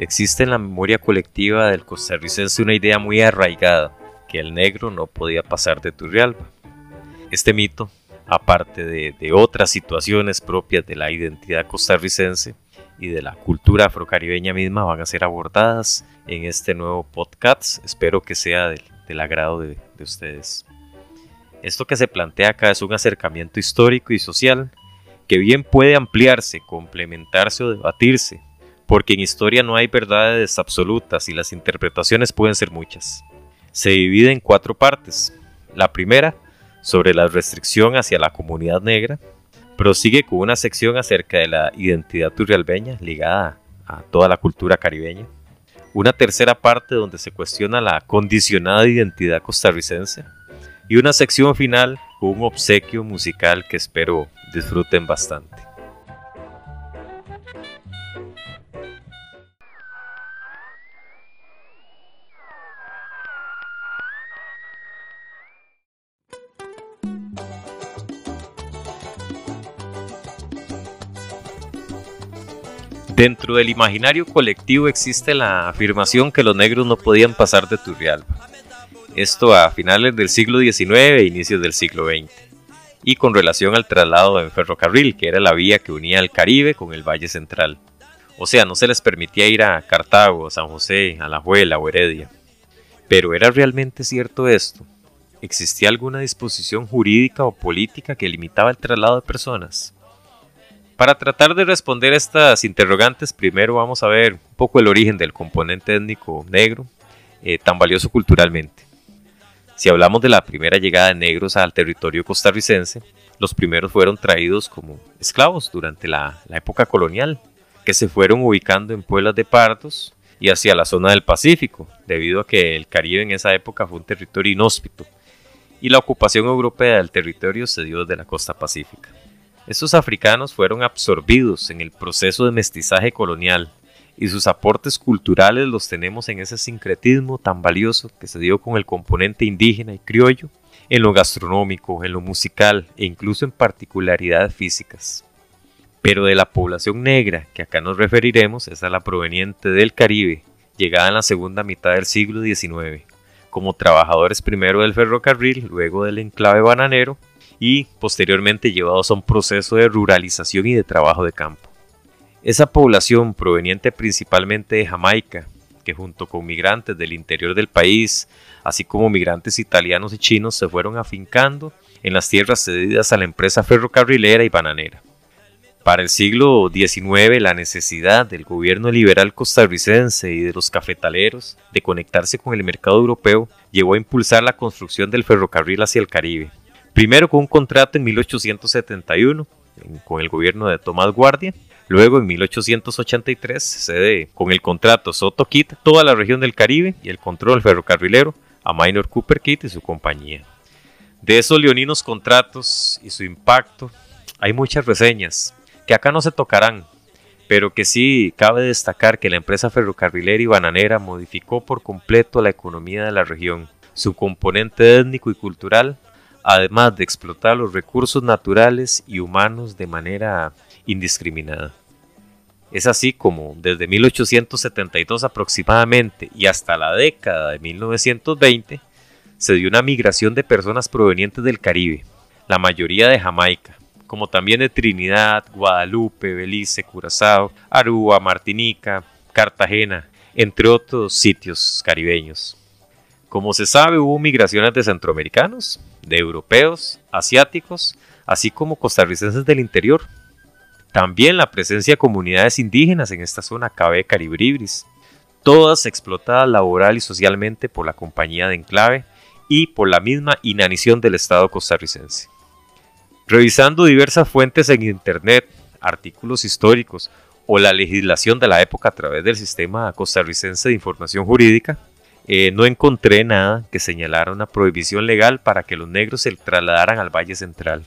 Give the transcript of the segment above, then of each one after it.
Existe en la memoria colectiva del costarricense una idea muy arraigada, que el negro no podía pasar de Turrialba. Este mito, aparte de, otras situaciones propias de la identidad costarricense y de la cultura afrocaribeña misma, van a ser abordadas en este nuevo podcast. Espero que sea del, del agrado de, de ustedes. Esto que se plantea acá es un acercamiento histórico y social que bien puede ampliarse, complementarse o debatirse, porque en historia no hay verdades absolutas y las interpretaciones pueden ser muchas. Se divide en cuatro partes. La primera, sobre la restricción hacia la comunidad negra, prosigue con una sección acerca de la identidad turrialbeña ligada a toda la cultura caribeña. Una tercera parte donde se cuestiona la condicionada identidad costarricense. Y una sección final con un obsequio musical que espero disfruten bastante. Dentro del imaginario colectivo existe la afirmación que los negros no podían pasar de Turrialba. Esto a finales del siglo XIX e inicios del siglo XX. Y con relación al traslado en ferrocarril, que era la vía que unía el Caribe con el Valle Central. O sea, no se les permitía ir a Cartago, San José, Alajuela o Heredia. Pero ¿era realmente cierto esto? ¿Existía alguna disposición jurídica o política que limitaba el traslado de personas? Para tratar de responder estas interrogantes, primero vamos a ver un poco el origen del componente étnico negro, eh, tan valioso culturalmente. Si hablamos de la primera llegada de negros al territorio costarricense, los primeros fueron traídos como esclavos durante la, la época colonial, que se fueron ubicando en pueblos de partos y hacia la zona del Pacífico, debido a que el Caribe en esa época fue un territorio inhóspito, y la ocupación europea del territorio se dio desde la costa pacífica. Estos africanos fueron absorbidos en el proceso de mestizaje colonial y sus aportes culturales los tenemos en ese sincretismo tan valioso que se dio con el componente indígena y criollo, en lo gastronómico, en lo musical e incluso en particularidades físicas. Pero de la población negra que acá nos referiremos es a la proveniente del Caribe, llegada en la segunda mitad del siglo XIX, como trabajadores primero del ferrocarril, luego del enclave bananero y posteriormente llevados a un proceso de ruralización y de trabajo de campo. Esa población proveniente principalmente de Jamaica, que junto con migrantes del interior del país, así como migrantes italianos y chinos, se fueron afincando en las tierras cedidas a la empresa ferrocarrilera y bananera. Para el siglo XIX, la necesidad del gobierno liberal costarricense y de los cafetaleros de conectarse con el mercado europeo llevó a impulsar la construcción del ferrocarril hacia el Caribe, Primero con un contrato en 1871 con el gobierno de Tomás Guardia. Luego en 1883 se cede con el contrato Soto Kit toda la región del Caribe y el control ferrocarrilero a Minor Cooper Kit y su compañía. De esos leoninos contratos y su impacto hay muchas reseñas que acá no se tocarán, pero que sí cabe destacar que la empresa ferrocarrilera y bananera modificó por completo la economía de la región, su componente étnico y cultural además de explotar los recursos naturales y humanos de manera indiscriminada. Es así como desde 1872 aproximadamente y hasta la década de 1920 se dio una migración de personas provenientes del Caribe, la mayoría de Jamaica, como también de Trinidad, Guadalupe, Belice, Curazao, Aruba, Martinica, Cartagena, entre otros sitios caribeños. Como se sabe, hubo migraciones de centroamericanos, de europeos, asiáticos, así como costarricenses del interior. También la presencia de comunidades indígenas en esta zona cabe caribribris, todas explotadas laboral y socialmente por la compañía de enclave y por la misma inanición del Estado costarricense. Revisando diversas fuentes en Internet, artículos históricos o la legislación de la época a través del sistema costarricense de información jurídica, eh, no encontré nada que señalara una prohibición legal para que los negros se trasladaran al Valle Central.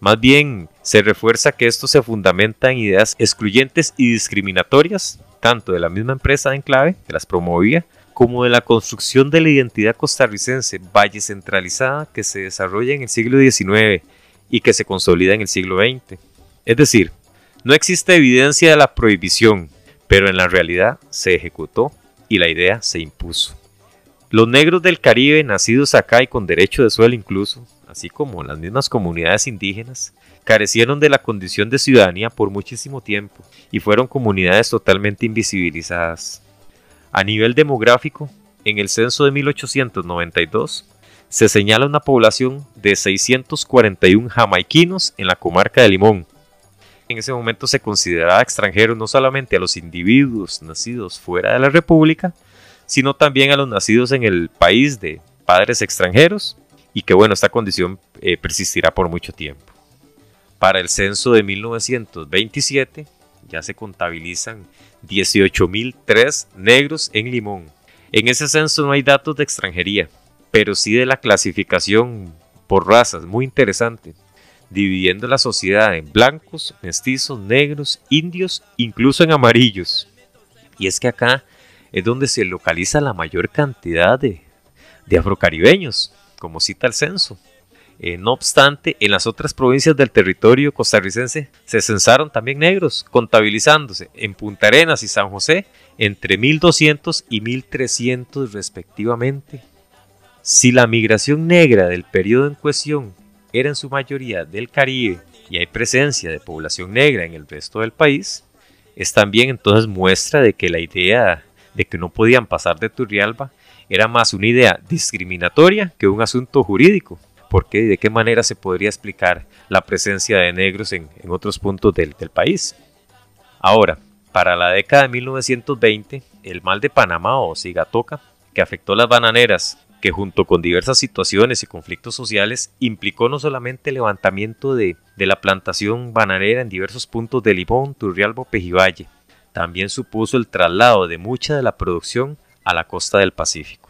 Más bien, se refuerza que esto se fundamenta en ideas excluyentes y discriminatorias, tanto de la misma empresa de enclave, que las promovía, como de la construcción de la identidad costarricense valle centralizada que se desarrolla en el siglo XIX y que se consolida en el siglo XX. Es decir, no existe evidencia de la prohibición, pero en la realidad se ejecutó y la idea se impuso. Los negros del Caribe, nacidos acá y con derecho de suelo incluso, así como las mismas comunidades indígenas, carecieron de la condición de ciudadanía por muchísimo tiempo y fueron comunidades totalmente invisibilizadas. A nivel demográfico, en el censo de 1892, se señala una población de 641 jamaiquinos en la comarca de Limón. En ese momento se consideraba extranjero no solamente a los individuos nacidos fuera de la República, sino también a los nacidos en el país de padres extranjeros y que bueno, esta condición eh, persistirá por mucho tiempo. Para el censo de 1927 ya se contabilizan 18.003 negros en Limón. En ese censo no hay datos de extranjería, pero sí de la clasificación por razas, muy interesante, dividiendo la sociedad en blancos, mestizos, negros, indios, incluso en amarillos. Y es que acá es donde se localiza la mayor cantidad de, de afrocaribeños, como cita el censo. Eh, no obstante, en las otras provincias del territorio costarricense se censaron también negros, contabilizándose en Punta Arenas y San José entre 1200 y 1300 respectivamente. Si la migración negra del periodo en cuestión era en su mayoría del Caribe y hay presencia de población negra en el resto del país, es también entonces muestra de que la idea de que no podían pasar de Turrialba era más una idea discriminatoria que un asunto jurídico, porque de qué manera se podría explicar la presencia de negros en, otros puntos del, país. Ahora, para la década de 1920, el mal de Panamá o Sigatoca, que afectó las bananeras que junto con diversas situaciones y conflictos sociales implicó no solamente el levantamiento de, de, la plantación bananera en diversos puntos de Limón, Turrialba, Pejivalle, también supuso el traslado de mucha de la producción a la costa del Pacífico.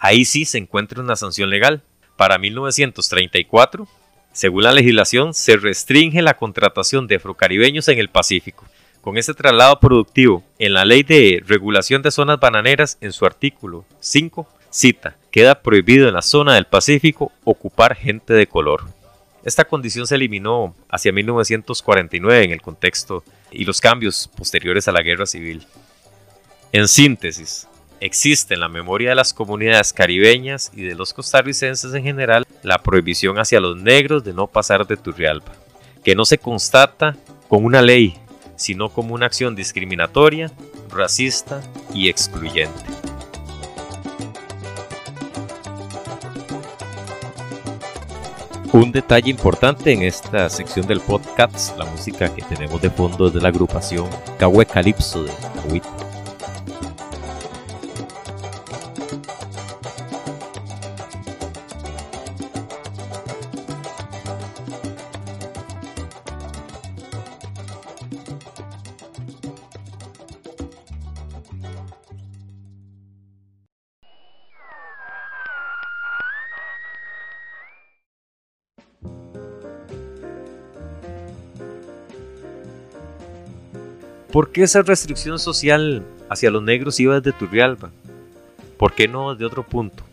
Ahí sí se encuentra una sanción legal, para 1934, según la legislación, se restringe la contratación de afrocaribeños en el Pacífico. Con ese traslado productivo, en la Ley de Regulación de Zonas Bananeras, en su artículo 5, cita, queda prohibido en la zona del Pacífico ocupar gente de color. Esta condición se eliminó hacia 1949 en el contexto y los cambios posteriores a la guerra civil. En síntesis, Existe en la memoria de las comunidades caribeñas y de los costarricenses en general la prohibición hacia los negros de no pasar de Turrialba, que no se constata con una ley, sino como una acción discriminatoria, racista y excluyente. Un detalle importante en esta sección del podcast, la música que tenemos de fondo es de la agrupación Cahue Calypso de Cahuita. ¿Por qué esa restricción social hacia los negros iba desde Turrialba? ¿Por qué no de otro punto?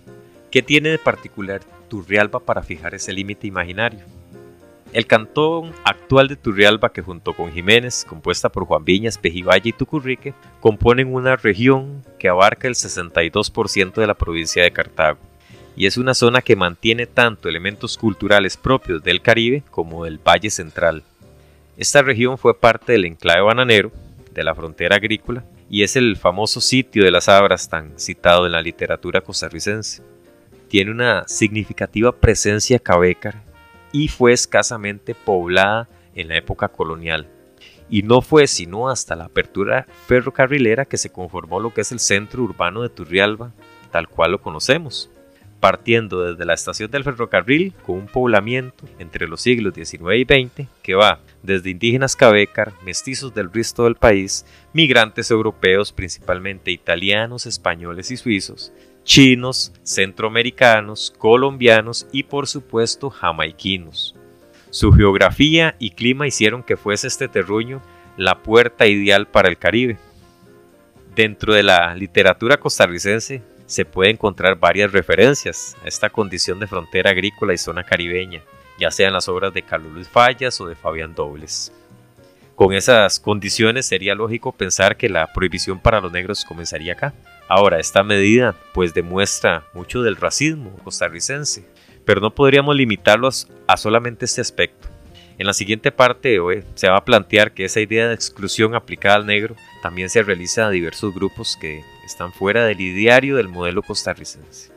¿Qué tiene de particular Turrialba para fijar ese límite imaginario? El cantón actual de Turrialba, que junto con Jiménez, compuesta por Juan Viñas, Pejivalle y Tucurrique, componen una región que abarca el 62% de la provincia de Cartago, y es una zona que mantiene tanto elementos culturales propios del Caribe como del Valle Central. Esta región fue parte del enclave bananero, de la frontera agrícola y es el famoso sitio de las abras tan citado en la literatura costarricense. Tiene una significativa presencia cabécar y fue escasamente poblada en la época colonial. Y no fue sino hasta la apertura ferrocarrilera que se conformó lo que es el centro urbano de Turrialba, tal cual lo conocemos partiendo desde la estación del ferrocarril con un poblamiento entre los siglos XIX y XX que va desde indígenas cabécar, mestizos del resto del país, migrantes europeos, principalmente italianos, españoles y suizos, chinos, centroamericanos, colombianos y por supuesto jamaiquinos. Su geografía y clima hicieron que fuese este terruño la puerta ideal para el Caribe. Dentro de la literatura costarricense se puede encontrar varias referencias a esta condición de frontera agrícola y zona caribeña, ya sean las obras de Carlos Luis Fallas o de Fabián Dobles. Con esas condiciones sería lógico pensar que la prohibición para los negros comenzaría acá. Ahora, esta medida pues demuestra mucho del racismo costarricense, pero no podríamos limitarlos a solamente este aspecto. En la siguiente parte se va a plantear que esa idea de exclusión aplicada al negro también se realiza a diversos grupos que están fuera del ideario del modelo costarricense.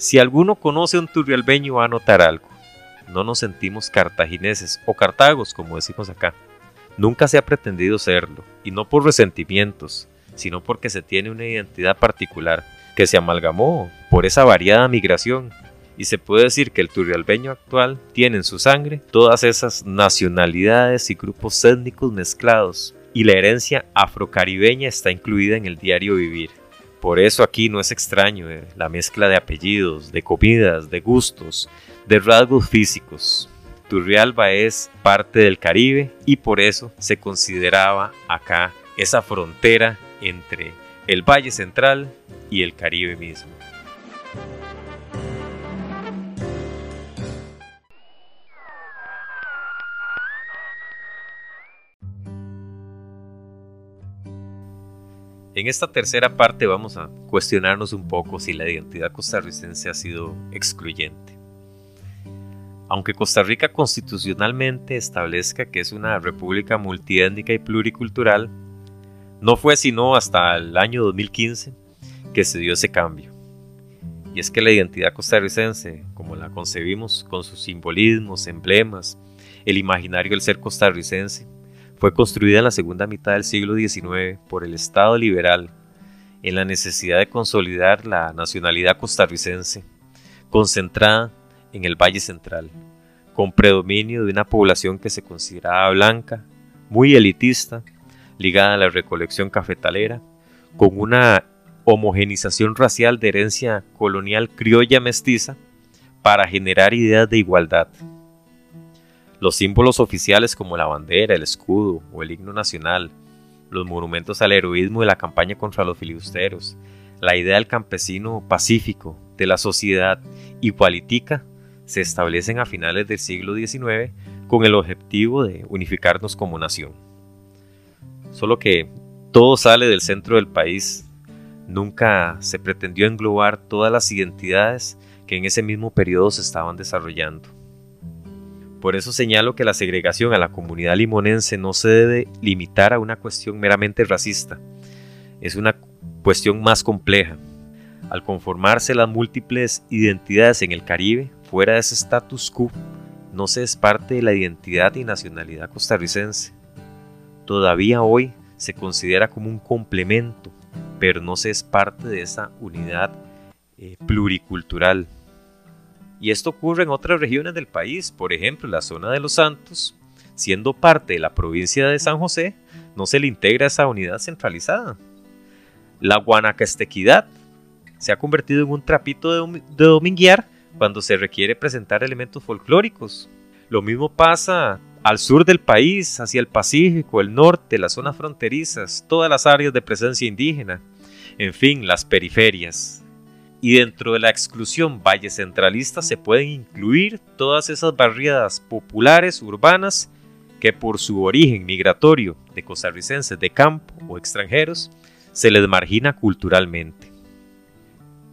Si alguno conoce a un turrialbeño va a notar algo. No nos sentimos cartagineses o cartagos, como decimos acá. Nunca se ha pretendido serlo, y no por resentimientos, sino porque se tiene una identidad particular, que se amalgamó por esa variada migración y se puede decir que el turrialbeño actual tiene en su sangre todas esas nacionalidades y grupos étnicos mezclados, y la herencia afrocaribeña está incluida en el diario vivir. Por eso aquí no es extraño eh, la mezcla de apellidos, de comidas, de gustos, de rasgos físicos. Turrialba es parte del Caribe y por eso se consideraba acá esa frontera entre el Valle Central y el Caribe mismo. En esta tercera parte vamos a cuestionarnos un poco si la identidad costarricense ha sido excluyente. Aunque Costa Rica constitucionalmente establezca que es una república multiétnica y pluricultural, no fue sino hasta el año 2015 que se dio ese cambio. Y es que la identidad costarricense, como la concebimos con sus simbolismos, emblemas, el imaginario del ser costarricense, fue construida en la segunda mitad del siglo XIX por el Estado liberal en la necesidad de consolidar la nacionalidad costarricense, concentrada en el Valle Central, con predominio de una población que se consideraba blanca, muy elitista, ligada a la recolección cafetalera, con una homogenización racial de herencia colonial criolla mestiza para generar ideas de igualdad. Los símbolos oficiales como la bandera, el escudo o el himno nacional, los monumentos al heroísmo de la campaña contra los filibusteros, la idea del campesino pacífico, de la sociedad igualitica, se establecen a finales del siglo XIX con el objetivo de unificarnos como nación. Solo que todo sale del centro del país. Nunca se pretendió englobar todas las identidades que en ese mismo periodo se estaban desarrollando. Por eso señalo que la segregación a la comunidad limonense no se debe limitar a una cuestión meramente racista. Es una cuestión más compleja. Al conformarse las múltiples identidades en el Caribe, fuera de ese status quo, no se es parte de la identidad y nacionalidad costarricense. Todavía hoy se considera como un complemento, pero no se es parte de esa unidad eh, pluricultural. Y esto ocurre en otras regiones del país, por ejemplo, la zona de Los Santos, siendo parte de la provincia de San José, no se le integra esa unidad centralizada. La guanacastequidad se ha convertido en un trapito de, de dominguear cuando se requiere presentar elementos folclóricos. Lo mismo pasa al sur del país, hacia el Pacífico, el norte, las zonas fronterizas, todas las áreas de presencia indígena, en fin, las periferias. Y dentro de la exclusión valle centralista se pueden incluir todas esas barriadas populares urbanas que por su origen migratorio de costarricenses de campo o extranjeros se les margina culturalmente.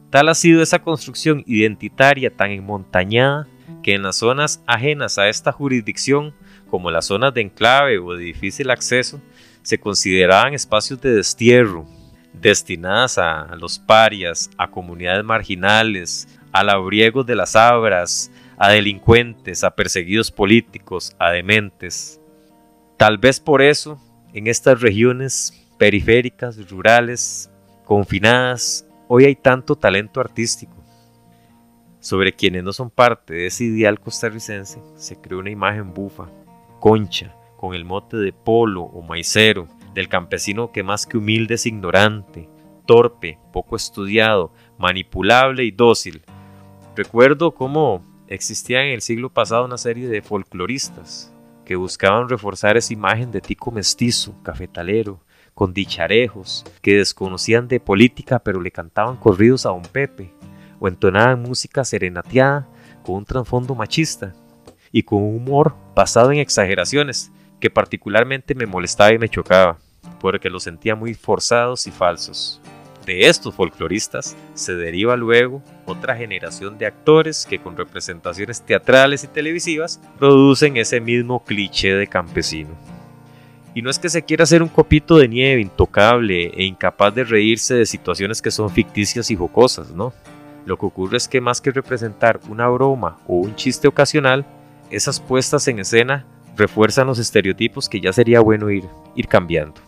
Tal ha sido esa construcción identitaria tan enmontañada que en las zonas ajenas a esta jurisdicción, como las zonas de enclave o de difícil acceso, se consideraban espacios de destierro, destinadas a los parias, a comunidades marginales, a labriegos de las abras, a delincuentes, a perseguidos políticos, a dementes. Tal vez por eso, en estas regiones periféricas, rurales, confinadas, hoy hay tanto talento artístico. Sobre quienes no son parte de ese ideal costarricense, se creó una imagen bufa, concha, con el mote de polo o maicero, del campesino que más que humilde es ignorante, torpe, poco estudiado, manipulable y dócil. Recuerdo cómo existía en el siglo pasado una serie de folcloristas que buscaban reforzar esa imagen de tico mestizo, cafetalero, con dicharejos, que desconocían de política pero le cantaban corridos a don Pepe, o entonaban música serenateada con un trasfondo machista y con un humor basado en exageraciones, que particularmente me molestaba y me chocaba, porque los sentía muy forzados y falsos. De estos folcloristas se deriva luego otra generación de actores que con representaciones teatrales y televisivas producen ese mismo cliché de campesino. Y no es que se quiera hacer un copito de nieve intocable e incapaz de reírse de situaciones que son ficticias y jocosas, ¿no? Lo que ocurre es que más que representar una broma o un chiste ocasional, esas puestas en escena refuerzan los estereotipos que ya sería bueno ir, ir cambiando.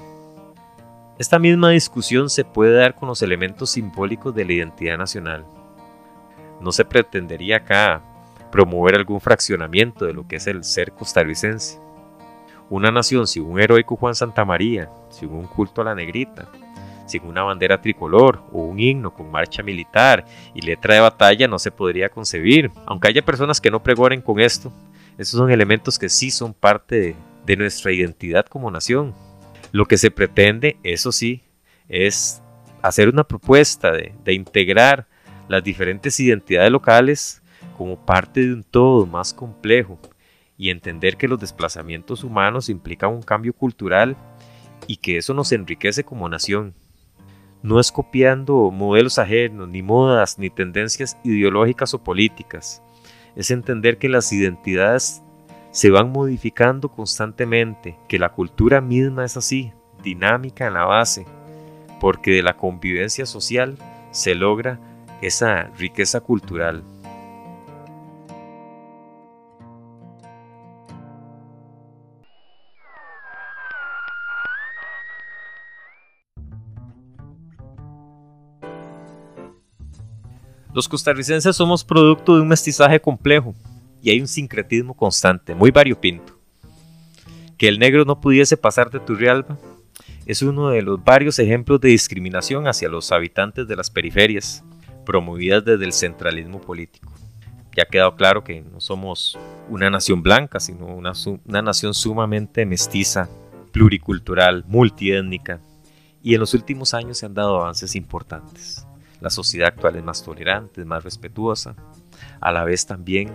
Esta misma discusión se puede dar con los elementos simbólicos de la identidad nacional. No se pretendería acá promover algún fraccionamiento de lo que es el ser costarricense. Una nación sin un heroico Juan Santa María, sin un culto a la negrita, sin una bandera tricolor o un himno con marcha militar y letra de batalla no se podría concebir. Aunque haya personas que no pregonen con esto, esos son elementos que sí son parte de, nuestra identidad como nación. Lo que se pretende, eso sí, es hacer una propuesta de, integrar las diferentes identidades locales como parte de un todo más complejo y entender que los desplazamientos humanos implican un cambio cultural y que eso nos enriquece como nación no es copiando modelos ajenos, ni modas, ni tendencias ideológicas o políticas. Es entender que las identidades se van modificando constantemente, que la cultura misma es así, dinámica en la base, porque de la convivencia social se logra esa riqueza cultural. Los costarricenses somos producto de un mestizaje complejo y hay un sincretismo constante, muy variopinto. Que el negro no pudiese pasar de Turrialba es uno de los varios ejemplos de discriminación hacia los habitantes de las periferias, promovidas desde el centralismo político. Ya ha quedado claro que no somos una nación blanca, sino una, una nación sumamente mestiza, pluricultural, multiétnica, y en los últimos años se han dado avances importantes. La sociedad actual es más tolerante, más respetuosa. A la vez también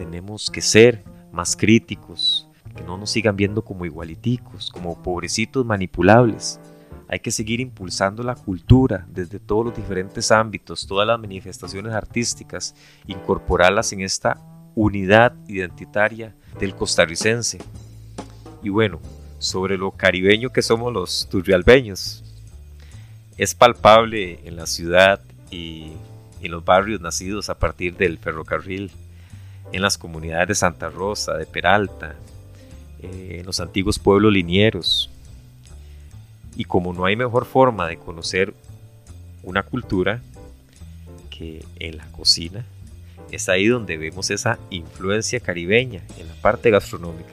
tenemos que ser más críticos, que no nos sigan viendo como igualiticos, como pobrecitos manipulables. Hay que seguir impulsando la cultura desde todos los diferentes ámbitos, todas las manifestaciones artísticas, incorporarlas en esta unidad identitaria del costarricense. Y bueno, sobre lo caribeño que somos los turrialbeños, es palpable en la ciudad y en los barrios nacidos a partir del ferrocarril, en las comunidades de Santa Rosa, de Peralta, eh, en los antiguos pueblos linieros. Y como no hay mejor forma de conocer una cultura que en la cocina, es ahí donde vemos esa influencia caribeña en la parte gastronómica.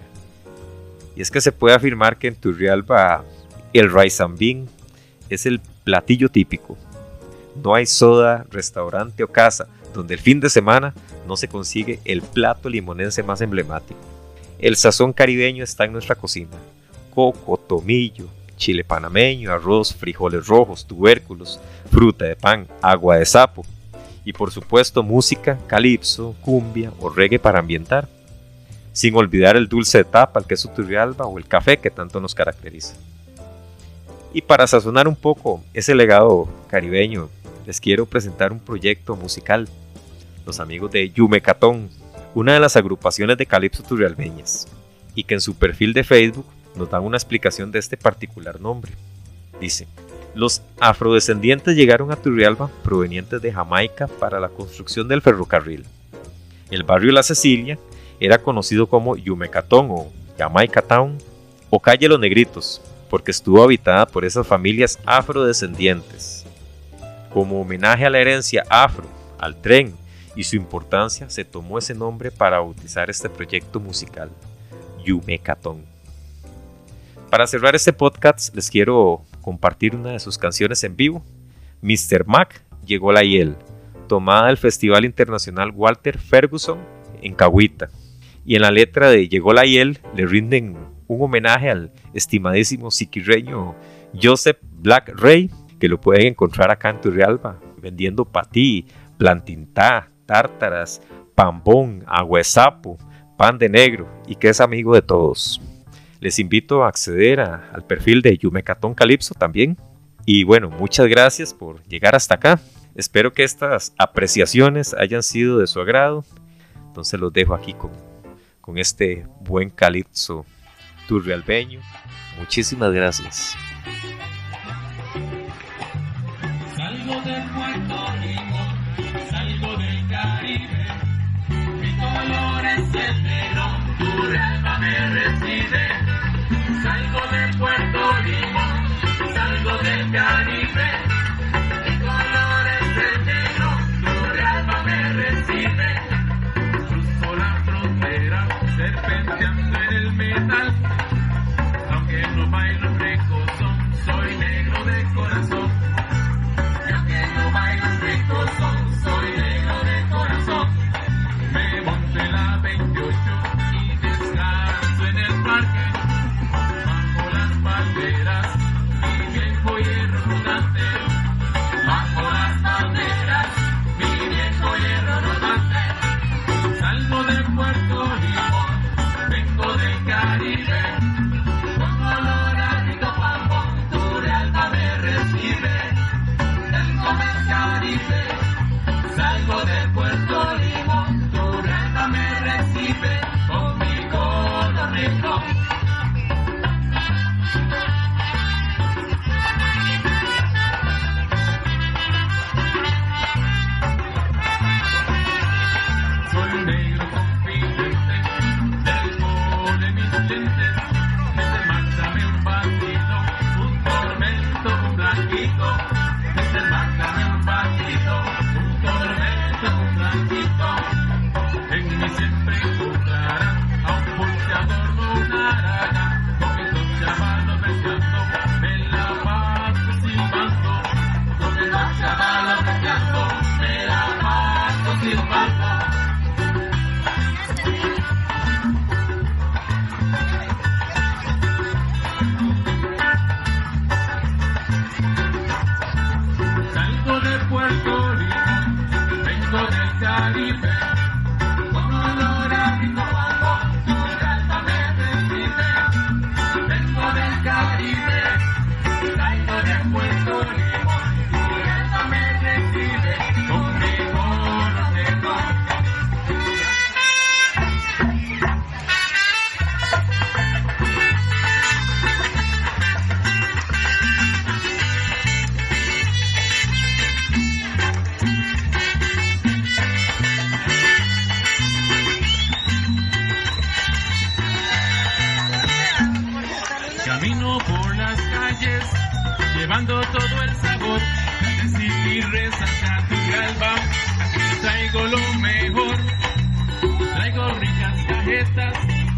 Y es que se puede afirmar que en Turrialba el rice and bean es el platillo típico. No hay soda, restaurante o casa donde el fin de semana no se consigue el plato limonense más emblemático. El sazón caribeño está en nuestra cocina. Coco, tomillo, chile panameño, arroz, frijoles rojos, tubérculos, fruta de pan, agua de sapo y por supuesto música, calipso, cumbia o reggae para ambientar. Sin olvidar el dulce de tapa, el queso turrialba o el café que tanto nos caracteriza. Y para sazonar un poco ese legado caribeño, les quiero presentar un proyecto musical. Los amigos de Yumecatón, una de las agrupaciones de calipso turrialbeñas, y que en su perfil de Facebook nos dan una explicación de este particular nombre. Dice, los afrodescendientes llegaron a Turrialba provenientes de Jamaica para la construcción del ferrocarril. El barrio La Cecilia era conocido como Yumecatón o Jamaica Town o Calle Los Negritos, porque estuvo habitada por esas familias afrodescendientes. Como homenaje a la herencia afro, al tren y su importancia, se tomó ese nombre para bautizar este proyecto musical, Yumecatón. Para cerrar este podcast, les quiero compartir una de sus canciones en vivo, Mr. Mac llegó la hiel, tomada del Festival Internacional Walter Ferguson en Cahuita. Y en la letra de Llegó la hiel le rinden un homenaje al estimadísimo siquirreño Joseph Black Ray, que lo pueden encontrar acá en Turrialba, vendiendo patí, plantintá, tártaras, pambón, agüesapo, pan de negro y que es amigo de todos. Les invito a acceder al perfil de Yumecatón Calipso también. Y bueno, muchas gracias por llegar hasta acá. Espero que estas apreciaciones hayan sido de su agrado. Entonces los dejo aquí con, con este buen calipso turrialbeño. Muchísimas gracias. Yeah.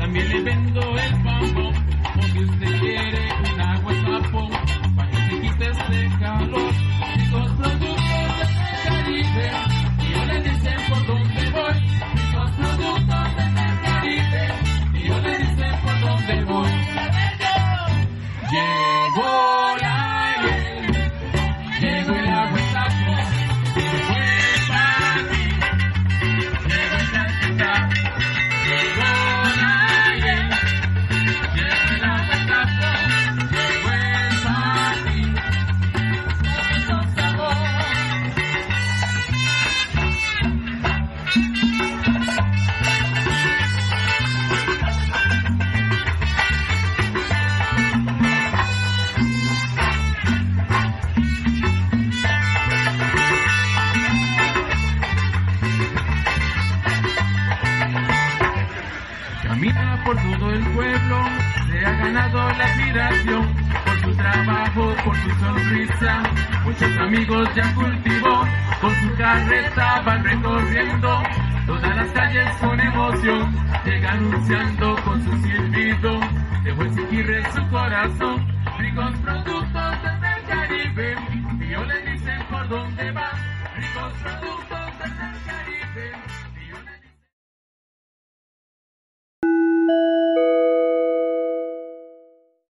I'm living amigos ya cultivó, con su carreta van recorriendo, todas las calles con emoción, llega anunciando con su silbido, dejó el en su corazón.